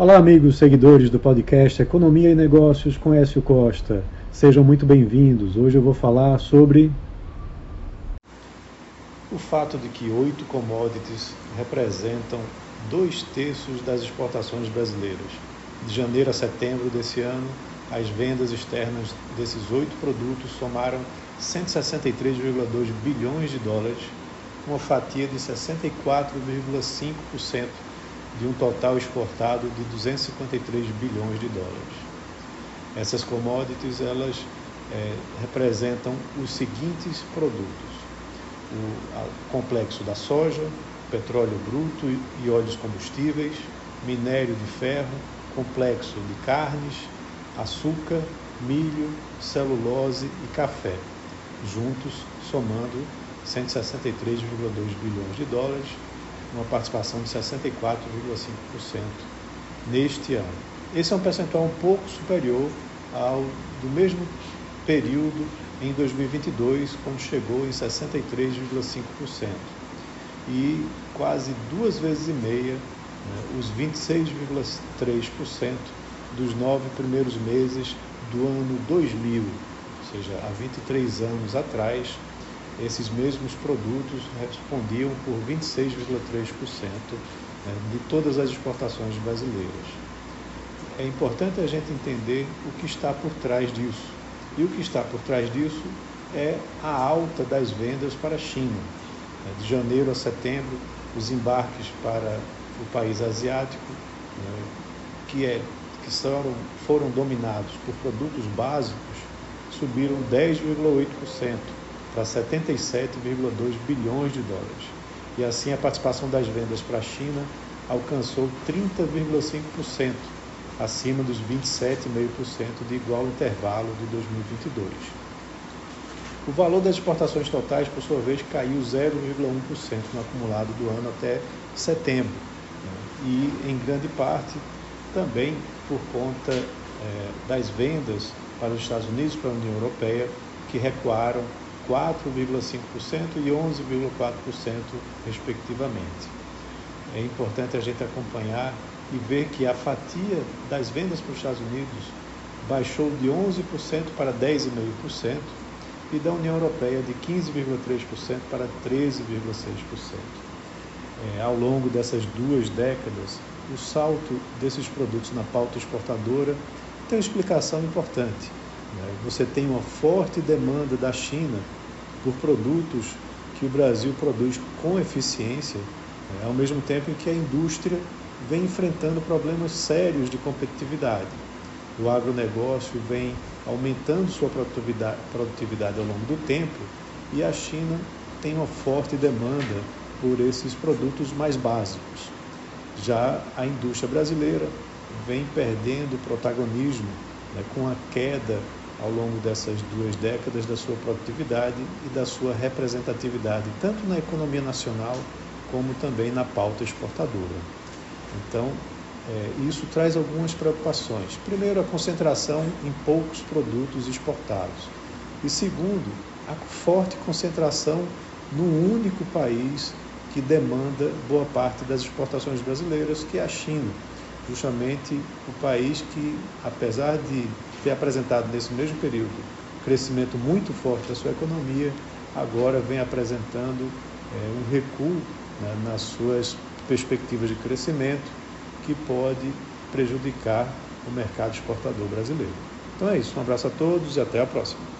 Olá, amigos seguidores do podcast Economia e Negócios com Écio Costa. Sejam muito bem-vindos. Hoje eu vou falar sobre o fato de que oito commodities representam dois terços das exportações brasileiras. De janeiro a setembro desse ano, as vendas externas desses oito produtos somaram 163,2 bilhões de dólares, uma fatia de 64,5% de um total exportado de 253 bilhões de dólares. Essas commodities elas é, representam os seguintes produtos: o complexo da soja, petróleo bruto e óleos combustíveis, minério de ferro, complexo de carnes, açúcar, milho, celulose e café, juntos somando 163,2 bilhões de dólares, uma participação de 64,5% neste ano. Esse é um percentual um pouco superior ao do mesmo período em 2022, quando chegou em 63,5%, e quase duas vezes e meia né, os 26,3% dos nove primeiros meses do ano 2000, ou seja, há 23 anos atrás, esses mesmos produtos respondiam por 26,3% né, de todas as exportações brasileiras. É importante a gente entender o que está por trás disso. E o que está por trás disso é a alta das vendas para a China. Né, de janeiro a setembro, os embarques para o país asiático, né, que, é, que foram, foram dominados por produtos básicos, subiram 10,8% para 77,2 bilhões de dólares. E assim a participação das vendas para a China alcançou 30,5%, acima dos 27,5% de igual intervalo de 2022. O valor das exportações totais, por sua vez, caiu 0,1% no acumulado do ano até setembro, né? e em grande parte também por conta é, das vendas para os Estados Unidos e para a União Europeia, que recuaram 4,5% e 11,4%, respectivamente. É importante a gente acompanhar e ver que a fatia das vendas para os Estados Unidos baixou de 11% para 10,5% e da União Europeia de 15,3% para 13,6%. É, ao longo dessas duas décadas, o salto desses produtos na pauta exportadora tem uma explicação importante. Né? Você tem uma forte demanda da China por produtos que o Brasil produz com eficiência, né? ao mesmo tempo em que a indústria vem enfrentando problemas sérios de competitividade. O agronegócio vem aumentando sua produtividade, ao longo do tempo e a China tem uma forte demanda por esses produtos mais básicos. Já a indústria brasileira vem perdendo protagonismo né, com a queda ao longo dessas duas décadas da sua produtividade e da sua representatividade, tanto na economia nacional como também na pauta exportadora. Então, é, isso traz algumas preocupações. Primeiro, a concentração em poucos produtos exportados. E segundo, a forte concentração num único país que demanda boa parte das exportações brasileiras, que é a China justamente o país que, apesar de ter apresentado nesse mesmo período crescimento muito forte da sua economia, agora vem apresentando é, um recuo né, nas suas perspectivas de crescimento que pode prejudicar o mercado exportador brasileiro. Então é isso, um abraço a todos e até a próxima.